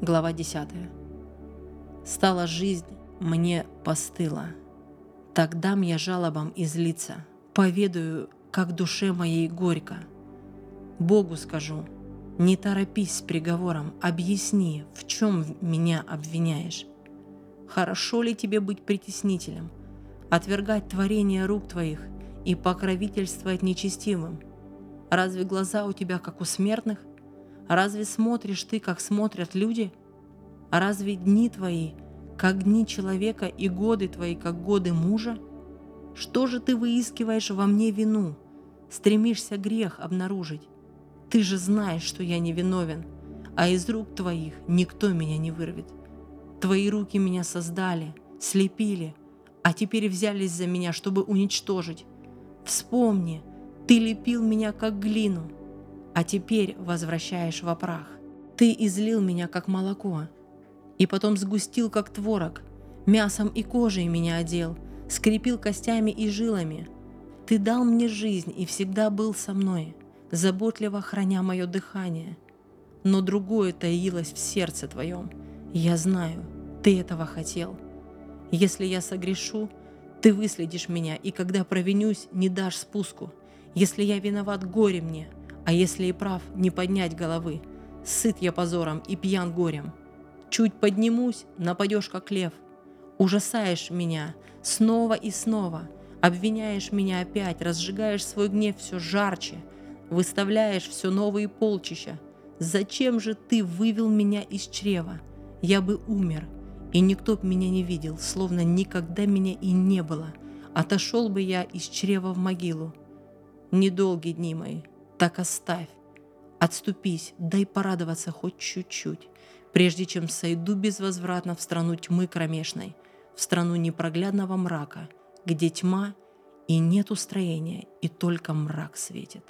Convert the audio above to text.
Глава 10. Стала жизнь мне постыла. Тогда мне жалобам излиться, поведаю, как душе моей горько. Богу скажу, не торопись с приговором, объясни, в чем меня обвиняешь. Хорошо ли тебе быть притеснителем, отвергать творение рук твоих и покровительствовать нечестивым? Разве глаза у тебя, как у смертных? Разве смотришь ты, как смотрят люди? Разве дни твои, как дни человека, и годы твои, как годы мужа? Что же ты выискиваешь во мне вину? Стремишься грех обнаружить? Ты же знаешь, что я не виновен, а из рук твоих никто меня не вырвет. Твои руки меня создали, слепили, а теперь взялись за меня, чтобы уничтожить. Вспомни, ты лепил меня как глину, а теперь возвращаешь в прах. Ты излил меня как молоко, и потом сгустил как творог, мясом и кожей меня одел, скрепил костями и жилами. Ты дал мне жизнь и всегда был со мной, заботливо храня мое дыхание. Но другое таилось в сердце твоем. Я знаю, ты этого хотел. Если я согрешу, ты выследишь меня, и когда провинюсь, не дашь спуску. Если я виноват, горе мне, а если и прав, не поднять головы. Сыт я позором и пьян горем. Чуть поднимусь, нападешь, как лев. Ужасаешь меня снова и снова. Обвиняешь меня опять, разжигаешь свой гнев все жарче. Выставляешь все новые полчища. Зачем же ты вывел меня из чрева? Я бы умер, и никто б меня не видел, словно никогда меня и не было. Отошел бы я из чрева в могилу. Недолгие дни мои, так оставь. Отступись, дай порадоваться хоть чуть-чуть, прежде чем сойду безвозвратно в страну тьмы кромешной, в страну непроглядного мрака, где тьма и нет устроения, и только мрак светит.